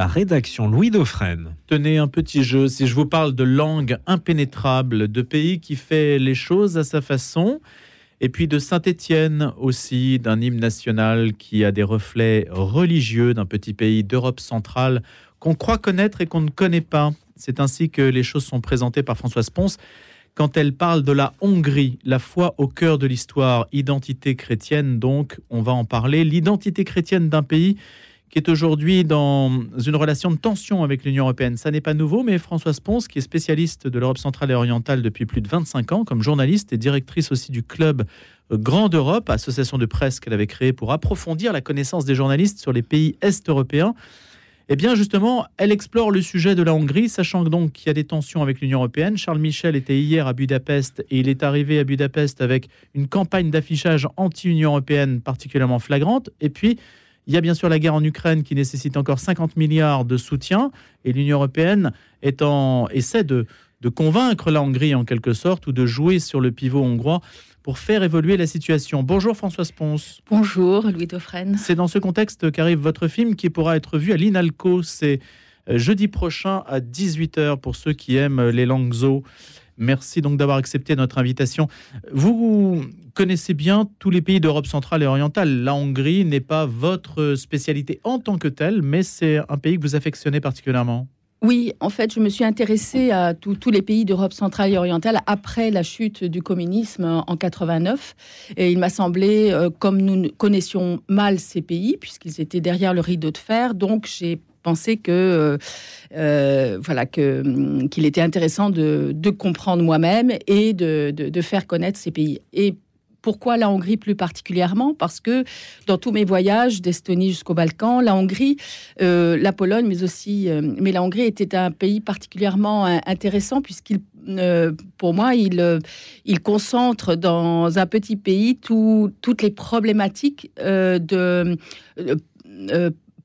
La rédaction Louis Dauphren. Tenez un petit jeu. Si je vous parle de langue impénétrable, de pays qui fait les choses à sa façon, et puis de Saint-Étienne aussi, d'un hymne national qui a des reflets religieux d'un petit pays d'Europe centrale qu'on croit connaître et qu'on ne connaît pas. C'est ainsi que les choses sont présentées par Françoise Ponce quand elle parle de la Hongrie, la foi au cœur de l'histoire, identité chrétienne donc, on va en parler, l'identité chrétienne d'un pays est aujourd'hui dans une relation de tension avec l'Union européenne. Ça n'est pas nouveau, mais Françoise Ponce, qui est spécialiste de l'Europe centrale et orientale depuis plus de 25 ans, comme journaliste et directrice aussi du club Grande Europe, association de presse qu'elle avait créée pour approfondir la connaissance des journalistes sur les pays est-européens. Eh bien, justement, elle explore le sujet de la Hongrie, sachant donc qu'il y a des tensions avec l'Union européenne. Charles Michel était hier à Budapest et il est arrivé à Budapest avec une campagne d'affichage anti-Union européenne particulièrement flagrante. Et puis, il y a bien sûr la guerre en Ukraine qui nécessite encore 50 milliards de soutien et l'Union européenne essaie de, de convaincre la Hongrie en quelque sorte ou de jouer sur le pivot hongrois pour faire évoluer la situation. Bonjour Françoise Ponce. Bonjour Louis Dauphren. C'est dans ce contexte qu'arrive votre film qui pourra être vu à l'INALCO. C'est euh, jeudi prochain à 18h pour ceux qui aiment les langues zo. Merci donc d'avoir accepté notre invitation. Vous connaissez bien tous les pays d'Europe centrale et orientale. La Hongrie n'est pas votre spécialité en tant que telle, mais c'est un pays que vous affectionnez particulièrement. Oui, en fait, je me suis intéressée à tous les pays d'Europe centrale et orientale après la chute du communisme en 89. Et il m'a semblé, euh, comme nous connaissions mal ces pays, puisqu'ils étaient derrière le rideau de fer, donc j'ai pensé que euh, euh, voilà que hum, qu'il était intéressant de, comprendre moi-même et de, de, faire connaître ces pays. Et pourquoi la Hongrie plus particulièrement? Parce que dans tous mes voyages d'Estonie jusqu'au Balkan, la Hongrie, euh, la Pologne, mais aussi, mais la Hongrie était un pays particulièrement intéressant puisqu'il pour moi, il, il concentre dans un petit pays toutes les problématiques de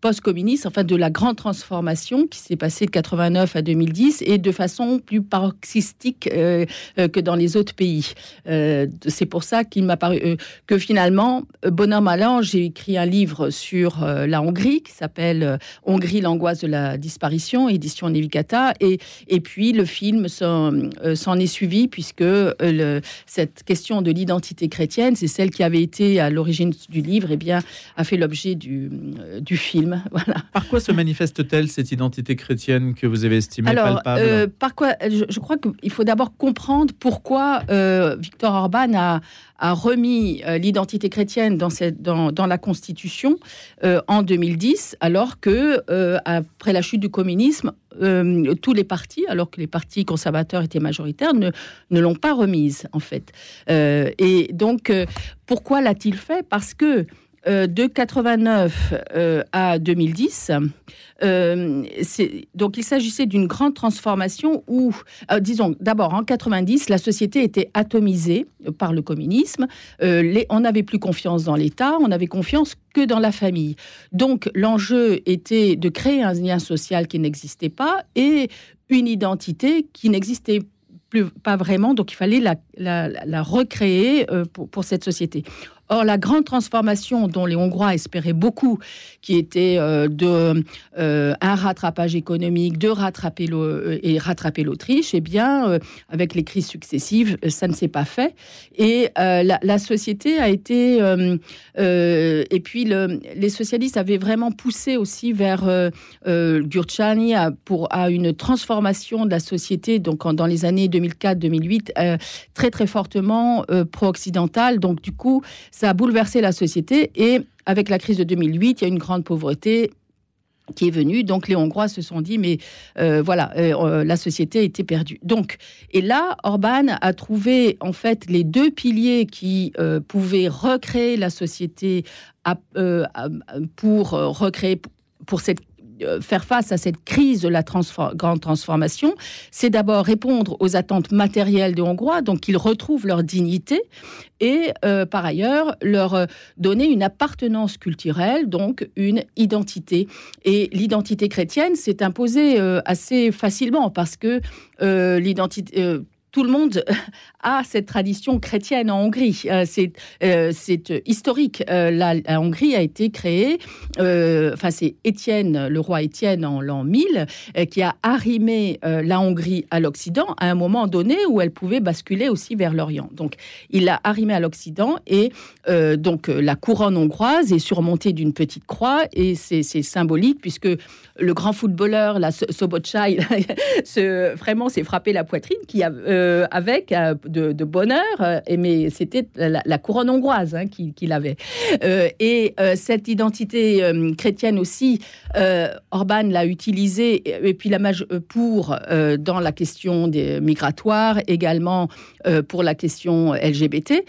post-communiste, enfin de la grande transformation qui s'est passée de 89 à 2010 et de façon plus paroxystique euh, euh, que dans les autres pays. Euh, c'est pour ça qu'il m'a paru que finalement, bonhomme allant, j'ai écrit un livre sur la Hongrie qui s'appelle Hongrie, l'angoisse de la disparition, édition Nevicata, et, et puis le film s'en est suivi puisque cette question de l'identité chrétienne, c'est celle qui avait été à l'origine du livre, et eh bien a fait l'objet du, du film. Par quoi se manifeste-t-elle cette identité chrétienne que vous avez estimée Alors, palpable euh, Par quoi je, crois qu'il faut d'abord comprendre pourquoi euh, Victor Orban a, remis euh, l'identité chrétienne dans, cette, dans, dans la Constitution en 2010, alors que après la chute du communisme, tous les partis, alors que les partis conservateurs étaient majoritaires, ne, ne l'ont pas remise en fait. et donc, pourquoi l'a-t-il fait? Parce que euh, de 89 euh, à 2010. Euh, donc il s'agissait d'une grande transformation où, disons, d'abord en 90, la société était atomisée par le communisme. on n'avait plus confiance dans l'État, on n'avait confiance que dans la famille. Donc l'enjeu était de créer un lien social qui n'existait pas et une identité qui n'existait plus, pas vraiment, donc il fallait la, recréer pour, cette société. Or, la grande transformation dont les Hongrois espéraient beaucoup, qui était euh, de euh, un rattrapage économique, de rattraper euh, et rattraper l'Autriche, eh bien, avec les crises successives, ça ne s'est pas fait. Et la, société a été et puis le, les socialistes avaient vraiment poussé aussi vers Gurchani à, pour à une transformation de la société. Donc, dans les années 2004-2008, très très fortement pro-occidentale. Donc, du coup, ça a bouleversé la société et avec la crise de 2008, il y a une grande pauvreté qui est venue. Donc les Hongrois se sont dit, mais euh, voilà, euh, euh, la société était perdue. Donc, et là, Orban a trouvé en fait les deux piliers qui pouvaient recréer la société pour recréer pour cette faire face à cette crise de la grande transformation, c'est d'abord répondre aux attentes matérielles des Hongrois, donc qu'ils retrouvent leur dignité, et euh, par ailleurs leur euh, donner une appartenance culturelle, donc une identité. Et l'identité chrétienne s'est imposée assez facilement parce que l'identité tout le monde a cette tradition chrétienne en Hongrie. Euh, c'est euh, historique. La, Hongrie a été créée, enfin c'est Étienne, le roi Étienne en l'an 1000, qui a arrimé la Hongrie à l'Occident à un moment donné où elle pouvait basculer aussi vers l'Orient. Donc il l'a arrimé à l'Occident et donc la couronne hongroise est surmontée d'une petite croix et c'est symbolique puisque le grand footballeur, la Sobotchai, vraiment s'est frappé la poitrine qui euh, avec euh, de, bonheur, euh, mais c'était la, couronne hongroise hein, qu'il avait. et cette identité chrétienne aussi, Orban l'a utilisée, et puis la pour dans la question des migratoires, également pour la question LGBT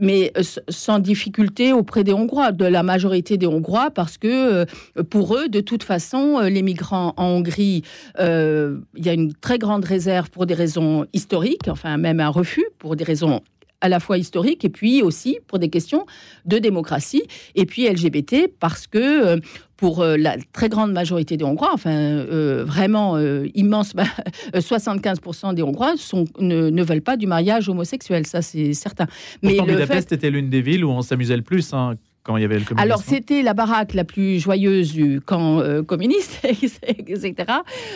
mais euh, sans difficulté auprès des Hongrois, de la majorité des Hongrois, parce que euh, pour eux, de toute façon, euh, les migrants en Hongrie, il y a une très grande réserve pour des raisons historiques, enfin même un refus pour des raisons à la fois historiques et puis aussi pour des questions de démocratie et puis LGBT parce que pour euh, la très grande majorité des Hongrois, enfin euh, vraiment euh, immense, 75% des Hongrois sont, ne, veulent pas du mariage homosexuel, ça c'est certain. Mais Pourtant, Budapest était l'une des villes où on s'amusait le plus. Hein quand il y avait le communisme Alors, c'était la baraque la plus joyeuse du camp communiste, etc.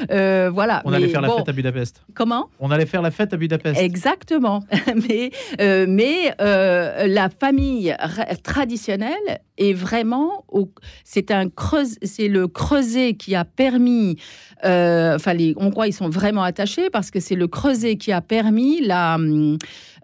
voilà. On allait faire la fête à Budapest. Comment? On allait faire la fête à Budapest. Exactement. mais mais la famille traditionnelle est vraiment, c'est un c'est le creuset qui a permis, euh, enfin les Hongrois ils sont vraiment attachés parce que c'est le creuset qui a permis la,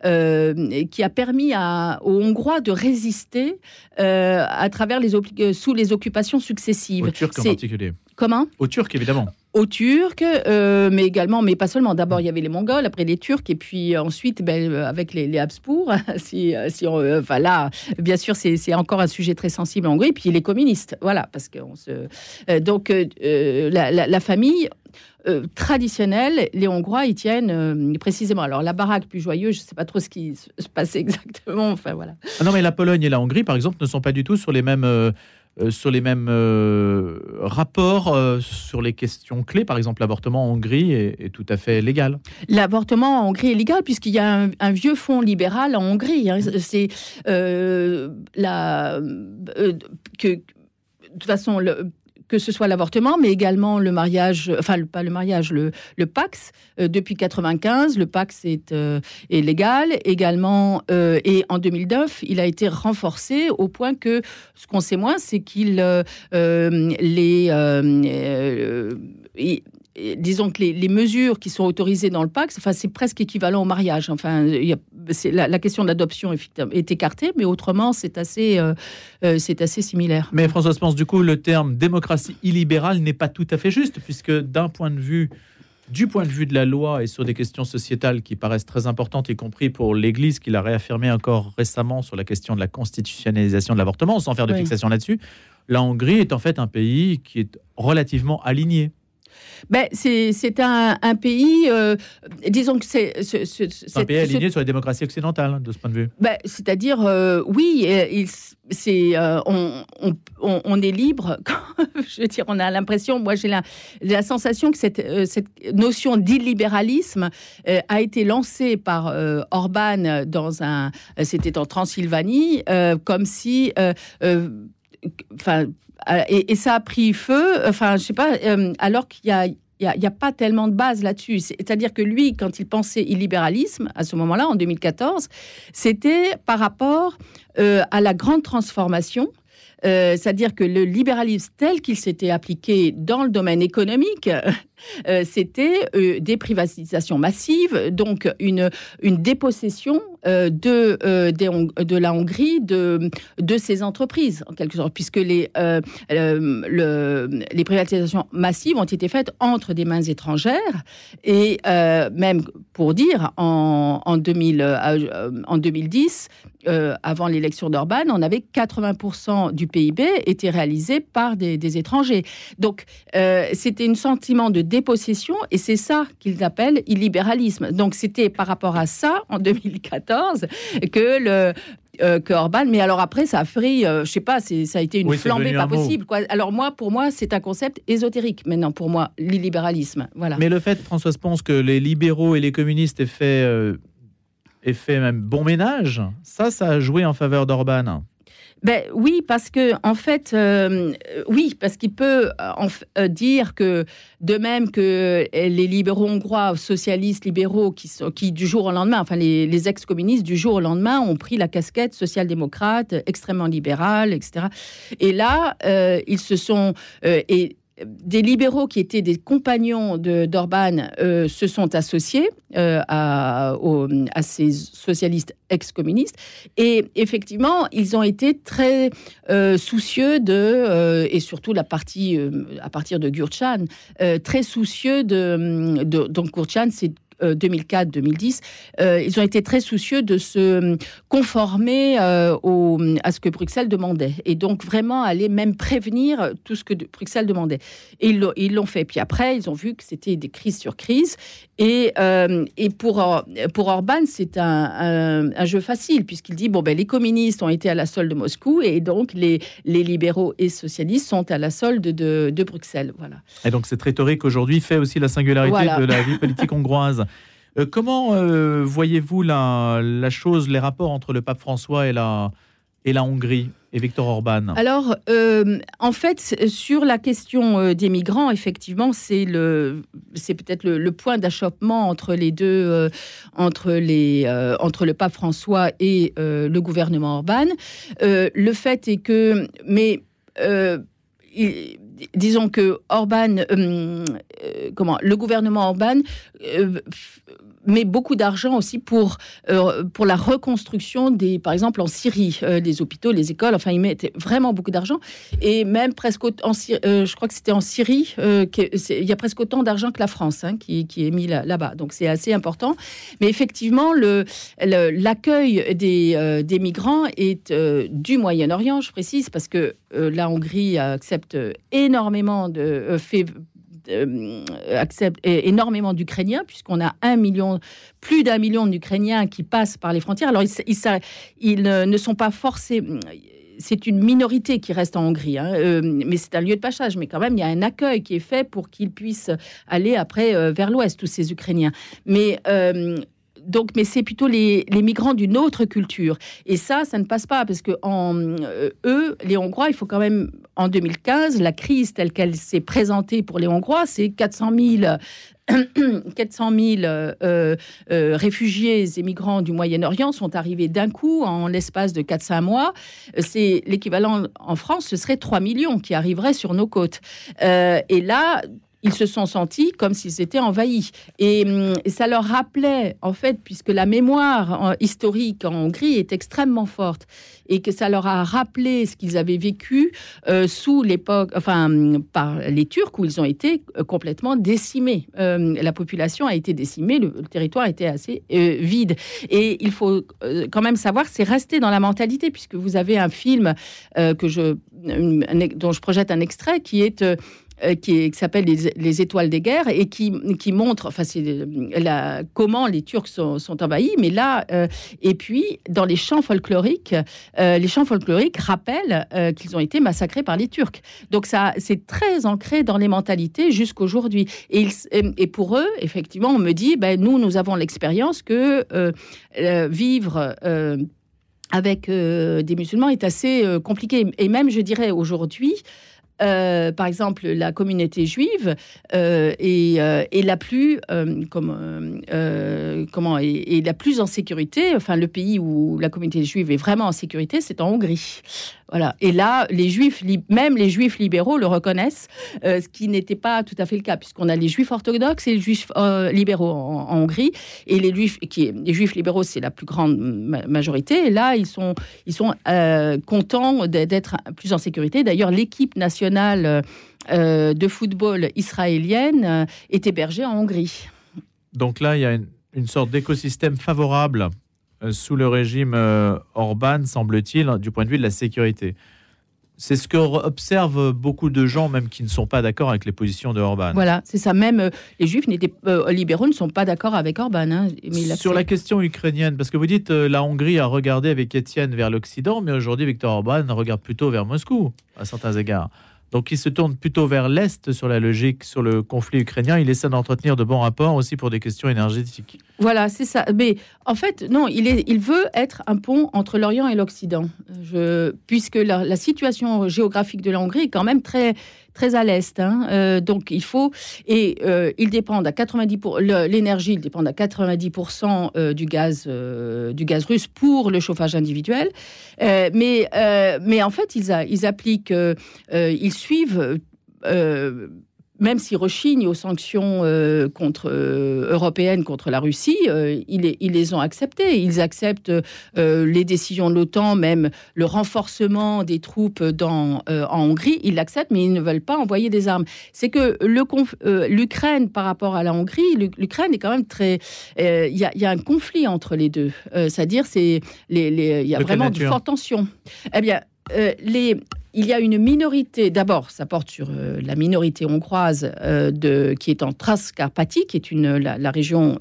euh, qui a permis à, aux Hongrois de résister euh, à travers les sous les occupations successives. Aux Turcs en particulier. Comment? Aux Turcs évidemment aux Turcs, euh, mais également, mais pas seulement. D'abord, il y avait les Mongols, après les Turcs, et puis ensuite, ben, euh, avec les, Habsbourg. si, euh, si on, enfin là, bien sûr, c'est encore un sujet très sensible en Hongrie. Puis les communistes, voilà, parce que on se. donc la, famille. traditionnelle, les Hongrois y tiennent précisément. Alors la baraque plus joyeuse, je ne sais pas trop ce qui se passait exactement. Enfin voilà. Ah non, mais la Pologne et la Hongrie, par exemple, ne sont pas du tout sur les mêmes euh, sur les mêmes euh, rapports euh, sur les questions clés. Par exemple, l'avortement en Hongrie est, tout à fait légal. L'avortement en Hongrie est légal puisqu'il y a un, vieux fonds libéral en Hongrie. Hein. C'est la que de toute façon, le, que ce soit l'avortement, mais également le mariage, enfin pas le mariage, le, le Pax. Euh, depuis 95, le Pax est, euh, est légal. Également, euh, et en 2009, il a été renforcé au point que ce qu'on sait moins, c'est qu'il les disons que les, mesures qui sont autorisées dans le Pax, enfin, c'est presque équivalent au mariage. Enfin, la, la, question de l'adoption est, écartée, mais autrement, c'est assez, euh, euh, c'est assez similaire. Mais François pense du coup, le terme démocratie illibérale n'est pas tout à fait juste, puisque d'un point de vue du point de vue de la loi et sur des questions sociétales qui paraissent très importantes, y compris pour l'Église, qui l'a réaffirmé encore récemment sur la question de la constitutionnalisation de l'avortement, sans faire de fixation là-dessus, la Hongrie est en fait un pays qui est relativement aligné ben, c'est un, un, pays, euh, disons que c'est... un pays aligné sur les démocraties occidentales, hein, de ce point de vue. Ben, C'est-à-dire, euh, oui, il, c'est euh, on, on, on, est libre. je veux dire, on a l'impression, moi j'ai la, la, sensation que cette, cette notion d'illibéralisme a été lancée par Orban dans un, c'était en Transylvanie, comme si, enfin euh, et, ça a pris feu, enfin, je sais pas, euh, alors qu'il y a, il n'y a, pas tellement de base là-dessus. C'est-à-dire que lui, quand il pensait illibéralisme, à ce moment-là, en 2014, c'était par rapport euh, à la grande transformation c'est-à-dire que le libéralisme tel qu'il s'était appliqué dans le domaine économique, euh, c'était euh, des privatisations massives, donc une, une dépossession de, de la Hongrie de, de ses entreprises, en quelque sorte, puisque les, le, les privatisations massives ont été faites entre des mains étrangères, et même pour dire, en, en, 2000, en 2010, avant l'élection d'Orban, on avait 80% du PIB était réalisé par des, étrangers. Donc, euh, c'était un sentiment de dépossession et c'est ça qu'ils appellent illibéralisme. Donc, c'était par rapport à ça, en 2014, 2014 que le euh, que Orban. Mais alors après, ça a fait, euh, je sais pas, ça a été une flambée pas possible. Quoi. Alors moi, pour moi, c'est un concept ésotérique. Maintenant, pour moi, l'illibéralisme, voilà. Mais le fait, Françoise pense que les libéraux et les communistes aient fait, euh, aient fait même bon ménage, ça, ça a joué en faveur d'Orban. Ben oui, parce que en fait, euh, oui, parce qu'il peut euh, euh, dire que de même que les libéraux hongrois, socialistes libéraux, qui, sont, qui du jour au lendemain, enfin les, ex-communistes du jour au lendemain ont pris la casquette social-démocrate, extrêmement libérale, etc. Et là, ils se sont et des libéraux qui étaient des compagnons d'Orban euh, se sont associés euh, à, ces socialistes ex-communistes. Et effectivement, ils ont été très euh, soucieux de, et surtout la partie à partir de Gurchan, très soucieux de, de donc Gurchan, c'est 2004-2010, euh, euh, ils ont été très soucieux de se conformer euh, au, à ce que Bruxelles demandait et donc vraiment aller même prévenir tout ce que Bruxelles demandait. Et ils l'ont fait. Puis après, ils ont vu que c'était des crises sur crises. Et, et pour, pour Orban, c'est un, un, jeu facile puisqu'il dit bon ben les communistes ont été à la solde de Moscou et donc les, les libéraux et socialistes sont à la solde de, de Bruxelles. Voilà. Et donc cette rhétorique aujourd'hui fait aussi la singularité de la vie politique hongroise. Euh, comment euh, voyez-vous la, chose, les rapports entre le pape François et la, Hongrie et Victor Orban? Alors, euh, en fait, sur la question des migrants, effectivement, c'est peut-être le, point d'achoppement entre les deux, entre le pape François et le gouvernement Orban. le fait est que, mais disons que Orban, comment, le gouvernement Orban met beaucoup d'argent aussi pour, euh, pour la reconstruction des, par exemple en Syrie, euh, les hôpitaux, les écoles. Enfin, il met vraiment beaucoup d'argent. Et même presque, en, euh, je crois que c'était en Syrie, il y a presque autant d'argent que la France hein, qui, qui, est mis là-bas. Donc c'est assez important. Mais effectivement, l'accueil le, des, des, migrants est du Moyen-Orient, je précise, parce que la Hongrie accepte énormément de euh, accepte énormément d'Ukrainiens, puisqu'on a un million, plus d'un million d'Ukrainiens qui passent par les frontières. Alors, ils, ne sont pas forcés c'est une minorité qui reste en Hongrie, hein, euh, mais c'est un lieu de passage. Mais quand même, il y a un accueil qui est fait pour qu'ils puissent aller après euh, vers l'ouest, tous ces Ukrainiens. Mais donc, mais c'est plutôt les, migrants d'une autre culture. Et ça, ça ne passe pas parce que en, euh, eux, les Hongrois, il faut quand même, en 2015, la crise telle qu'elle s'est présentée pour les Hongrois, c'est 400 000 400 000 réfugiés et migrants du Moyen-Orient sont arrivés d'un coup en l'espace de 4-5 mois. C'est l'équivalent en France, ce serait 3 millions qui arriveraient sur nos côtes. Euh, et là, ils se sont sentis comme s'ils étaient envahis. Et, hum, ça leur rappelait, en fait, puisque la mémoire historique en Hongrie est extrêmement forte, et que ça leur a rappelé ce qu'ils avaient vécu euh, sous l'époque, enfin, hum, par les Turcs, où ils ont été euh, complètement décimés. Euh, la population a été décimée, le, territoire était assez vide. Et il faut quand même savoir, c'est resté dans la mentalité, puisque vous avez un film que je, dont je projette un extrait qui est euh, qui, s'appelle les, Étoiles des guerres et qui, qui montre enfin, la, comment les Turcs sont, envahis. Mais là, euh, et puis dans les chants folkloriques, euh, les chants folkloriques rappellent qu'ils ont été massacrés par les Turcs. Donc ça, c'est très ancré dans les mentalités jusqu'aujourd'hui. Et, et, pour eux, effectivement, on me dit, ben, nous, nous avons l'expérience que vivre avec des musulmans est assez compliqué. Et même, je dirais aujourd'hui, euh, par exemple, la communauté juive euh, euh, est, la plus comme, comment est, la plus en sécurité. Enfin, le pays où la communauté juive est vraiment en sécurité, c'est en Hongrie. Voilà. Et là, les juifs, même les juifs libéraux le reconnaissent, euh, ce qui n'était pas tout à fait le cas, puisqu'on a les juifs orthodoxes et les juifs euh, libéraux en, Hongrie. Et les juifs, les juifs libéraux, c'est la plus grande majorité. Et là, ils sont, ils sont euh, contents d'être plus en sécurité. D'ailleurs, l'équipe nationale de football israélienne est hébergée en Hongrie. Donc là, il y a une sorte d'écosystème favorable sous le régime euh, Orban, semble-t-il, du point de vue de la sécurité. C'est ce que observent beaucoup de gens, même qui ne sont pas d'accord avec les positions de Orban. Voilà, c'est ça. Même euh, les juifs n'étaient, euh, libéraux ne sont pas d'accord avec Orban. hein, mais Sur la question ukrainienne, parce que vous dites euh, la Hongrie a regardé avec Étienne vers l'Occident, mais aujourd'hui Viktor Orban regarde plutôt vers Moscou à certains égards. Donc il se tourne plutôt vers l'Est sur la logique, sur le conflit ukrainien. Il essaie d'entretenir de bons rapports aussi pour des questions énergétiques. Voilà, c'est ça. Mais en fait, non, il, veut être un pont entre l'Orient et l'Occident. Puisque la, la situation géographique de la Hongrie est quand même très, très à l'Est. hein. Euh, donc il faut. Et euh, ils dépendent à 90%. Pour, l'énergie, ils dépendent à 90% euh, du, gaz, euh, du gaz russe pour le chauffage individuel. Euh, mais, euh, mais en fait, ils, a- ils appliquent. ils suivent. euh, même s'ils rechignent aux sanctions euh, contre, euh, européennes contre la Russie, euh, ils, les, ils les ont acceptées. Ils acceptent euh, les décisions de l'OTAN, même le renforcement des troupes dans, en Hongrie. Ils l'acceptent, mais ils ne veulent pas envoyer des armes. C'est que l'Ukraine, par rapport à la Hongrie, l'U- l'Ukraine est quand même très. Il y, a, il y a un conflit entre les deux. C'est-à-dire, c'est les, y a De vraiment de fortes tensions. Eh bien, euh, il y a une minorité, d'abord, ça porte sur euh, la minorité hongroise euh, qui est en Transcarpathie, qui est la, région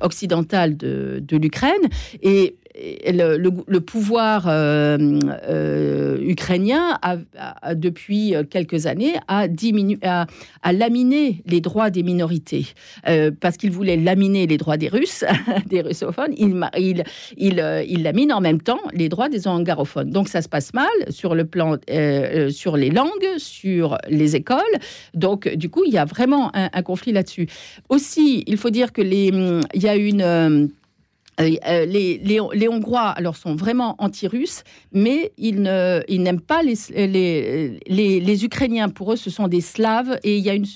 occidentale de, l'Ukraine. Le, pouvoir euh, euh, ukrainien, a, depuis quelques années, a, diminué, a, a laminé les droits des minorités. Euh, parce qu'il voulait laminer les droits des Russes, des russophones, il, il, il, euh, lamine en même temps les droits des angarophones. Donc ça se passe mal sur le plan, euh, euh, sur les langues, sur les écoles. Donc du coup, il y a vraiment un, un conflit là-dessus. Aussi, il faut dire que les, il y a une euh, euh, euh, les, les, les Hongrois alors sont vraiment anti-russes, mais ils n'aiment pas les, Ukrainiens. Pour eux, ce sont des Slaves et il y a une,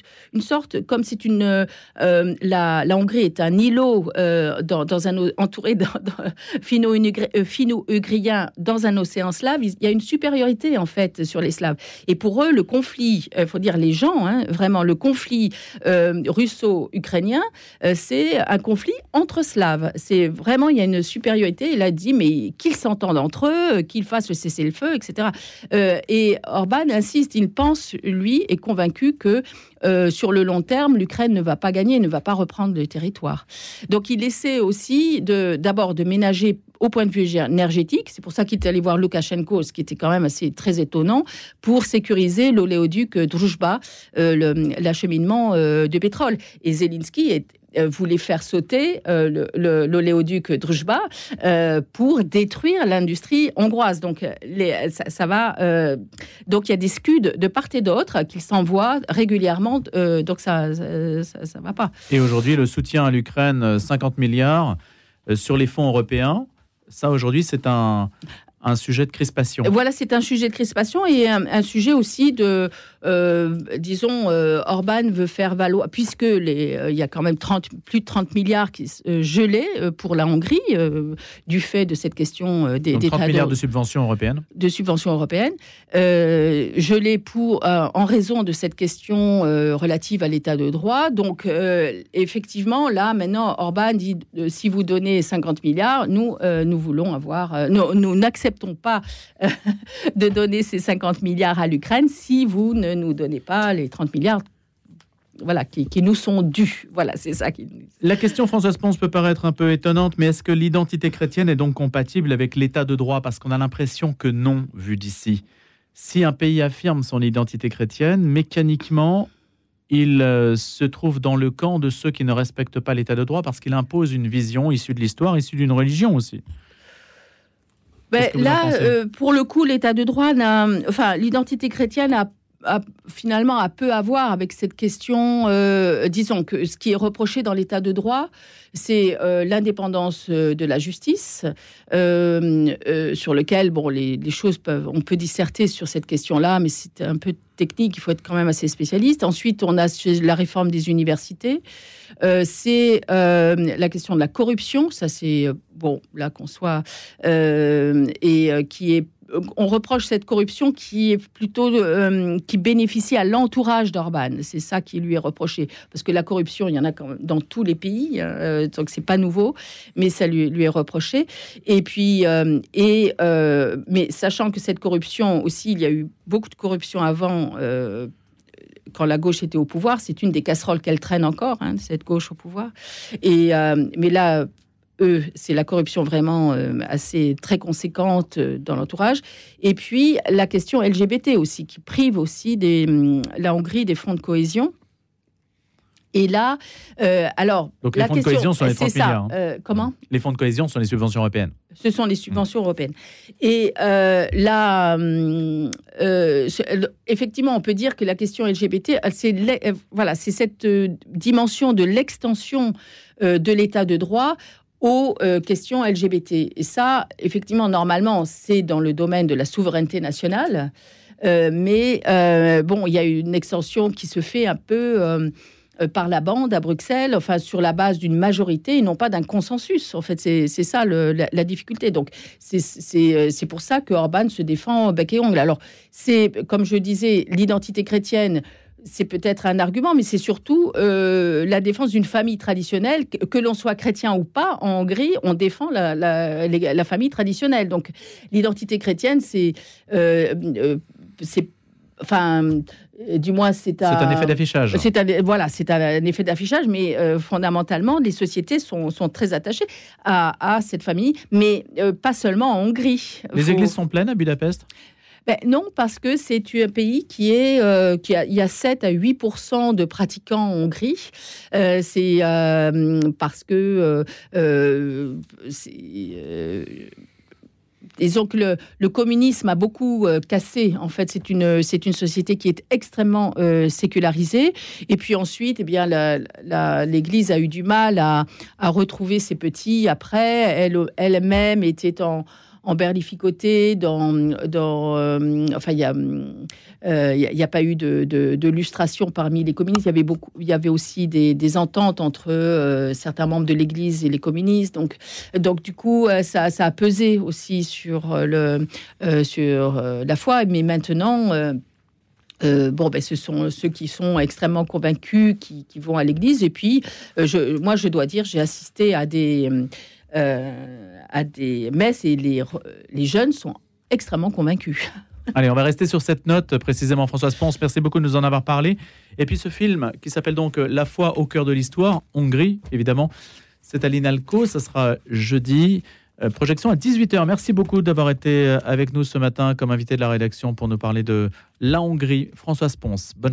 sorte, comme c'est une euh, la, Hongrie est un îlot euh, dans, un entouré d'un- d'un finno-ugri- euh, finno-ugrien dans un océan slave. Il y a une supériorité en fait sur les Slaves. Et pour eux, le conflit, il faut dire les gens, hein, vraiment le conflit euh, russo-ukrainien, euh, c'est un conflit entre Slaves. C'est vraiment, il y a une supériorité. Il a dit, mais qu'ils s'entendent entre eux, qu'ils fassent le cessez-le-feu, etc. Euh, et Orban insiste, il pense, lui, est convaincu que euh, sur le long terme, l'Ukraine ne va pas gagner, ne va pas reprendre le territoire. Donc il essaie aussi d'abord de ménager au point de vue énergétique, c'est pour ça qu'il est allé voir Loukachenko, ce qui était quand même assez très étonnant, pour sécuriser l'oléoduc Druzhba, euh, l'acheminement euh, de pétrole. Et Zelensky est, euh, voulait faire sauter euh, l'oléoduc Druzhba euh, pour détruire l'industrie hongroise. Donc, euh, les- ça, ça va. euh, donc, il y a des scuds de part et d'autre qu'ils s'envoient régulièrement. euh, donc, ça, ça va pas. Et aujourd'hui, le soutien à l'Ukraine, euh, 50 milliards euh, sur les fonds européens, ça aujourd'hui, c'est un, un sujet de crispation. Voilà, c'est un sujet de crispation et un, un sujet aussi de, euh, disons, euh, Orban veut faire valoir, puisque les, euh, il y a quand même 30, plus de 30 milliards qui gelés pour la Hongrie du fait de cette question des, Donc des 30 trades milliards de subventions européennes. de subventions européennes, euh, gelé pour en raison de cette question relative à l'état de droit. Donc effectivement, là maintenant, Orban dit si vous donnez 50 milliards, nous nous voulons avoir, nous n'acceptons pas de donner ces 50 milliards à l'Ukraine si vous ne nous donnez pas les 30 milliards. Voilà, qui, qui nous sont dus. Voilà, c'est ça qui. La question, Françoise Ponce, peut paraître un peu étonnante, mais est-ce que l'identité chrétienne est donc compatible avec l'état de droit? Parce qu'on a l'impression que non, vu d'ici. Si un pays affirme son identité chrétienne, mécaniquement, il euh, se trouve dans le camp de ceux qui ne respectent pas l'état de droit parce qu'il impose une vision issue de l'histoire, issue d'une religion aussi. Ben, là, euh, pour le coup, l'état de droit n'a, enfin, l'identité chrétienne a, finalement a peu à voir avec cette question. euh, disons que ce qui est reproché dans l'état de droit, c'est euh, l'indépendance euh, de la justice, sur lequel bon, les, les choses peuvent, on peut disserter sur cette question-là, mais c'est un peu technique, il faut être quand même assez spécialiste. Ensuite, on a la réforme des universités. C'est la question de la corruption. Ça, c'est bon, là qu'on soit et qui est on reproche cette corruption qui est plutôt euh, qui bénéficie à l'entourage d'Orban. C'est ça qui lui est reproché, parce que la corruption, il y en a dans tous les pays, hein, euh, donc c'est pas nouveau, mais ça lui, lui est reproché. Et puis, euh, et mais sachant que cette corruption aussi, il y a eu beaucoup de corruption avant quand la gauche était au pouvoir, c'est une des casseroles qu'elle traîne encore, hein, cette gauche au pouvoir. Et mais là, eux, c'est la corruption vraiment euh, assez très conséquente euh, dans l'entourage. Et puis la question LGBT aussi, qui prive aussi des, hum, la Hongrie des fonds de cohésion. Et là, euh, alors. Donc les fonds de cohésion sont les 30 milliards. Hein. comment? Les fonds de cohésion sont les subventions européennes. Ce sont les subventions européennes. Et là, hum, effectivement, on peut dire que la question LGBT, c'est voilà, c'est cette dimension de l'extension de l'état de droit aux euh, questions LGBT. Et ça, effectivement, normalement, c'est dans le domaine de la souveraineté nationale. Euh, mais euh, bon, il y a une extension qui se fait un peu par la bande à Bruxelles, enfin sur la base d'une majorité et non pas d'un consensus. En fait, c'est ça la, difficulté. Donc, c'est pour ça que Orban se défend bec et ongle. Alors, c'est, comme je disais, l'identité chrétienne c'est peut-être un argument, mais c'est surtout euh, la défense d'une famille traditionnelle, que, l'on soit chrétien ou pas. En Hongrie, on défend la, famille traditionnelle. Donc, l'identité chrétienne, c'est, euh, euh, c'est, enfin, du moins, c'est un, un, effet d'affichage. C'est voilà, c'est un, effet d'affichage, mais fondamentalement, les sociétés sont, très attachées à, cette famille, mais pas seulement en Hongrie. Les églises sont pleines à Budapest? Ben, non, parce que c'est un pays qui est euh, a, il y a 7 à 8% de pratiquants en Hongrie. Euh, c'est euh, parce que disons que le, communisme a beaucoup cassé. En fait, c'est une, société qui est extrêmement sécularisée. Et puis ensuite, eh bien, l'Église a eu du mal à, retrouver ses petits après. Elle, elle-même était en, en berlificoté, dans, dans euh, enfin il y a euh, n'y a, pas eu de, de, lustration parmi les communistes. Il y avait beaucoup, il y avait aussi des, ententes entre euh, certains membres de l'Église et les communistes. Donc, donc du coup, ça, ça a pesé aussi sur le sur la foi. Mais maintenant. bon, ben, ce sont ceux qui sont extrêmement convaincus, qui vont à l'église. Et puis, je, moi, je dois dire, j'ai assisté à des, euh, à des messes et les, les jeunes sont extrêmement convaincus. Allez, on va rester sur cette note précisément, Françoise Ponce. Merci beaucoup de nous en avoir parlé. Et puis ce film qui s'appelle donc La foi au cœur de l'histoire, Hongrie, évidemment, c'est à l'INALCO. Ça sera jeudi. Euh, projection à 18h. Merci beaucoup d'avoir été avec nous ce matin comme invité de la rédaction pour nous parler de la Hongrie. Françoise Ponce. Bonne journée.